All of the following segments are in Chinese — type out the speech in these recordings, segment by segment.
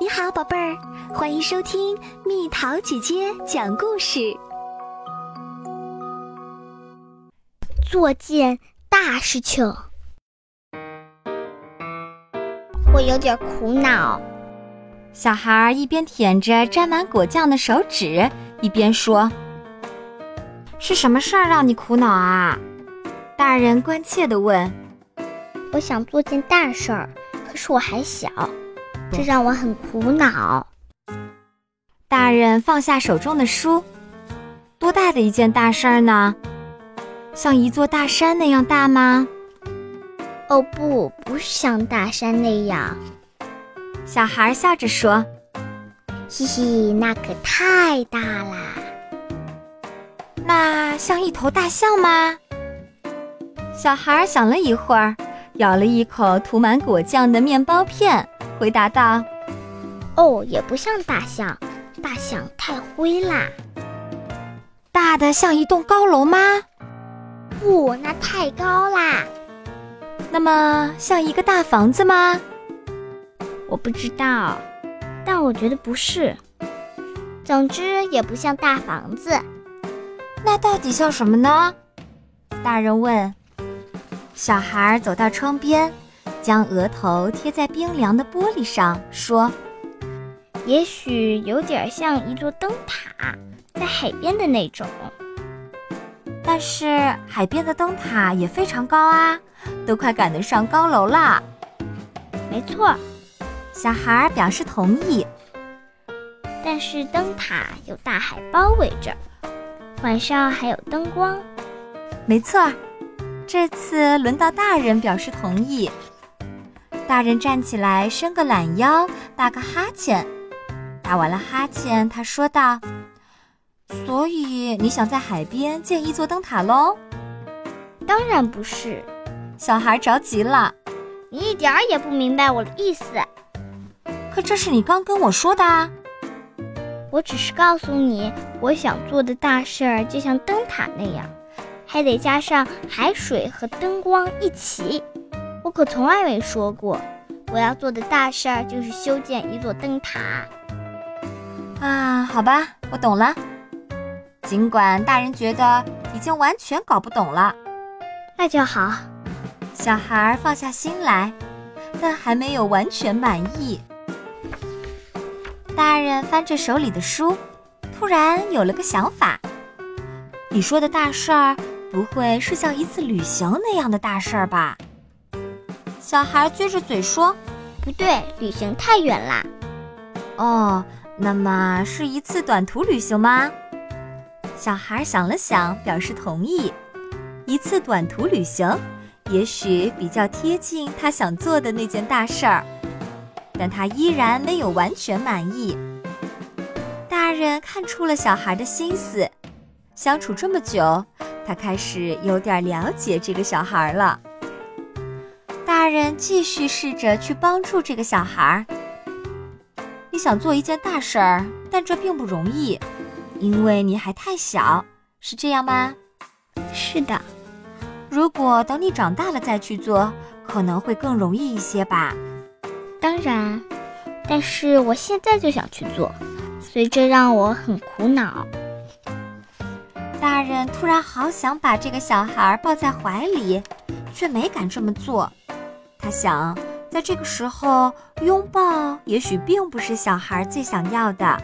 你好，宝贝儿，欢迎收听蜜桃姐姐讲故事。做件大事情，我有点苦恼。小孩一边舔着沾满果酱的手指，一边说：“是什么事儿让你苦恼啊？”大人关切的问：“我想做件大事儿，可是我还小。”这让我很苦恼。大人放下手中的书，多大的一件大事儿呢？像一座大山那样大吗？哦，不，不是像大山那样。小孩笑着说：“嘻嘻，那可太大啦。那像一头大象吗？”小孩想了一会儿，咬了一口涂满果酱的面包片。回答道：“哦，也不像大象，大象太灰啦。大的像一栋高楼吗？不，那太高啦。那么像一个大房子吗？我不知道，但我觉得不是。总之也不像大房子。那到底像什么呢？”大人问。小孩走到窗边。将额头贴在冰凉的玻璃上，说：“也许有点像一座灯塔，在海边的那种。但是海边的灯塔也非常高啊，都快赶得上高楼了。”没错，小孩表示同意。但是灯塔有大海包围着，晚上还有灯光。没错，这次轮到大人表示同意。大人站起来，伸个懒腰，打个哈欠。打完了哈欠，他说道：“所以你想在海边建一座灯塔喽？”“当然不是。”小孩着急了，“你一点儿也不明白我的意思。”“可这是你刚跟我说的啊。”“我只是告诉你，我想做的大事儿就像灯塔那样，还得加上海水和灯光一起。”我可从来没说过，我要做的大事儿就是修建一座灯塔。啊，好吧，我懂了。尽管大人觉得已经完全搞不懂了，那就好。小孩放下心来，但还没有完全满意。大人翻着手里的书，突然有了个想法：你说的大事儿，不会是像一次旅行那样的大事儿吧？小孩撅着嘴说：“不对，旅行太远啦。”哦，那么是一次短途旅行吗？小孩想了想，表示同意。一次短途旅行，也许比较贴近他想做的那件大事儿，但他依然没有完全满意。大人看出了小孩的心思，相处这么久，他开始有点了解这个小孩了。大人继续试着去帮助这个小孩儿。你想做一件大事儿，但这并不容易，因为你还太小，是这样吗？是的。如果等你长大了再去做，可能会更容易一些吧。当然，但是我现在就想去做，所以这让我很苦恼。大人突然好想把这个小孩抱在怀里，却没敢这么做。他想，在这个时候拥抱也许并不是小孩最想要的，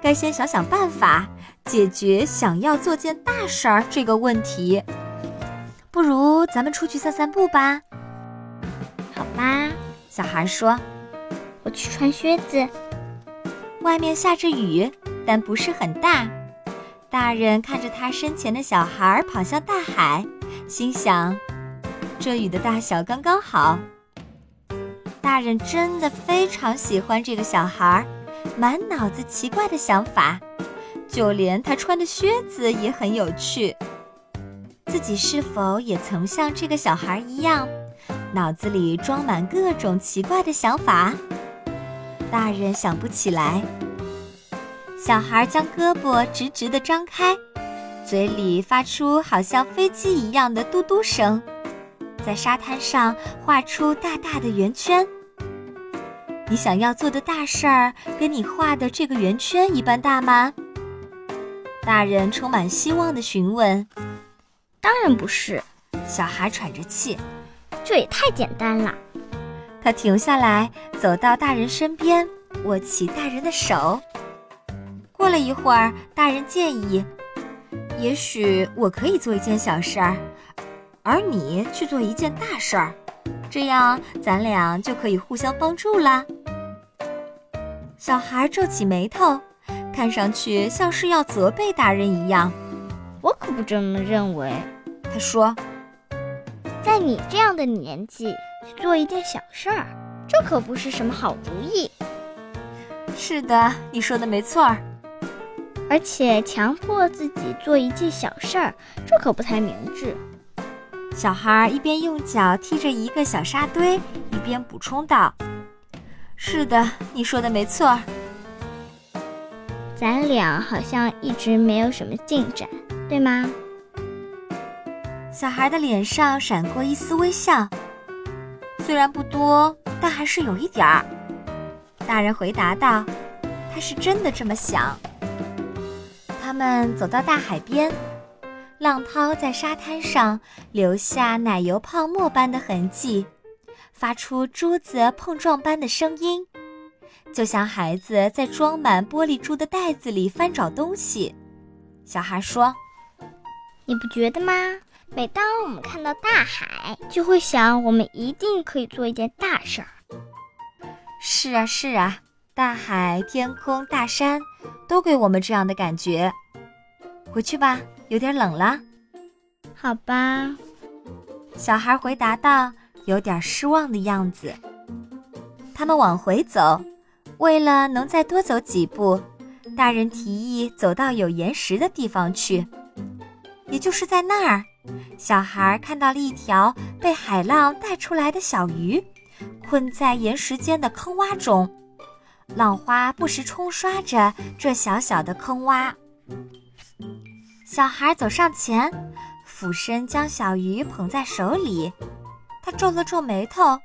该先想想办法解决想要做件大事儿这个问题。不如咱们出去散散步吧？好吧，小孩说：“我去穿靴子。”外面下着雨，但不是很大。大人看着他身前的小孩跑向大海，心想。这雨的大小刚刚好。大人真的非常喜欢这个小孩，满脑子奇怪的想法，就连他穿的靴子也很有趣。自己是否也曾像这个小孩一样，脑子里装满各种奇怪的想法？大人想不起来。小孩将胳膊直直地张开，嘴里发出好像飞机一样的嘟嘟声。在沙滩上画出大大的圆圈。你想要做的大事儿跟你画的这个圆圈一般大吗？大人充满希望地询问。当然不是，小孩喘着气。这也太简单了。他停下来，走到大人身边，握起大人的手。过了一会儿，大人建议：“也许我可以做一件小事儿，而你去做一件大事儿，这样咱俩就可以互相帮助啦。”小孩皱起眉头，看上去像是要责备大人一样。我可不这么认为，他说：“在你这样的年纪去做一件小事儿，这可不是什么好主意。”是的，你说的没错儿。而且强迫自己做一件小事儿，这可不太明智。小孩一边用脚踢着一个小沙堆，一边补充道：“是的，你说的没错。咱俩好像一直没有什么进展，对吗？”小孩的脸上闪过一丝微笑，虽然不多，但还是有一点儿。大人回答道：“他是真的这么想。”他们走到大海边，浪涛在沙滩上留下奶油泡沫般的痕迹，发出珠子碰撞般的声音，就像孩子在装满玻璃珠的袋子里翻找东西。小孩说：“你不觉得吗？每当我们看到大海，就会想我们一定可以做一件大事儿。”是啊，是啊。大海、天空、大山，都给我们这样的感觉。回去吧，有点冷了。好吧，小孩回答道，有点失望的样子。他们往回走，为了能再多走几步，大人提议走到有岩石的地方去。也就是在那儿，小孩看到了一条被海浪带出来的小鱼，困在岩石间的坑洼中。浪花不时冲刷着这小小的坑洼。小孩走上前，俯身将小鱼捧在手里。他皱了皱眉头，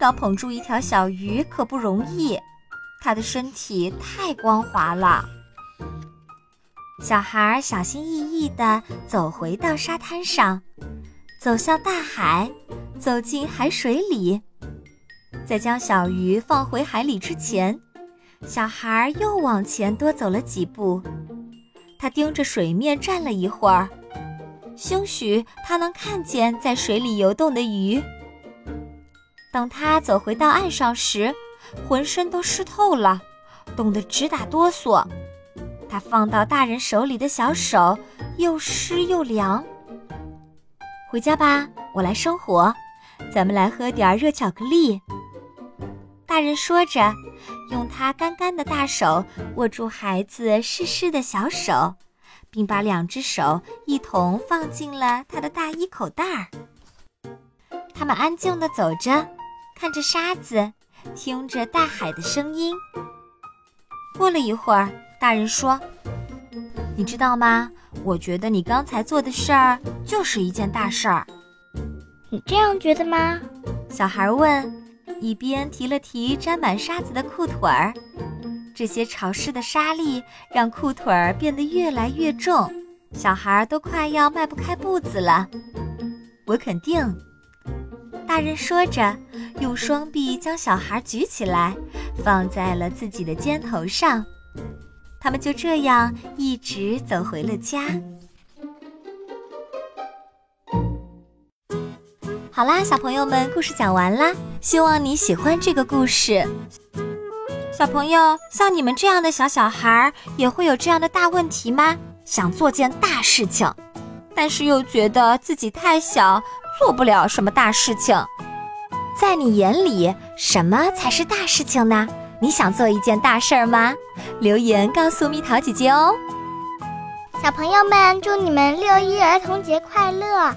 要捧住一条小鱼可不容易，它的身体太光滑了。小孩小心翼翼地走回到沙滩上，走向大海，走进海水里。在将小鱼放回海里之前，小孩又往前多走了几步。他盯着水面站了一会儿，兴许他能看见在水里游动的鱼。等他走回到岸上时，浑身都湿透了，冻得直打哆嗦。他放到大人手里的小手又湿又凉。回家吧，我来生火，咱们来喝点热巧克力。大人说着，用他干干的大手握住孩子湿湿的小手，并把两只手一同放进了他的大衣口袋儿。他们安静地走着，看着沙子，听着大海的声音。过了一会儿，大人说：“你知道吗？我觉得你刚才做的事儿就是一件大事儿。”你这样觉得吗？小孩问。一边提了提沾满沙子的裤腿儿，这些潮湿的沙粒让裤腿儿变得越来越重，小孩都快要迈不开步子了。我肯定，大人说着，用双臂将小孩举起来，放在了自己的肩头上。他们就这样一直走回了家。好啦，小朋友们，故事讲完啦。希望你喜欢这个故事。小朋友，像你们这样的小小孩儿，也会有这样的大问题吗？想做件大事情，但是又觉得自己太小，做不了什么大事情。在你眼里，什么才是大事情呢？你想做一件大事儿吗？留言告诉蜜桃姐姐哦。小朋友们，祝你们六一儿童节快乐！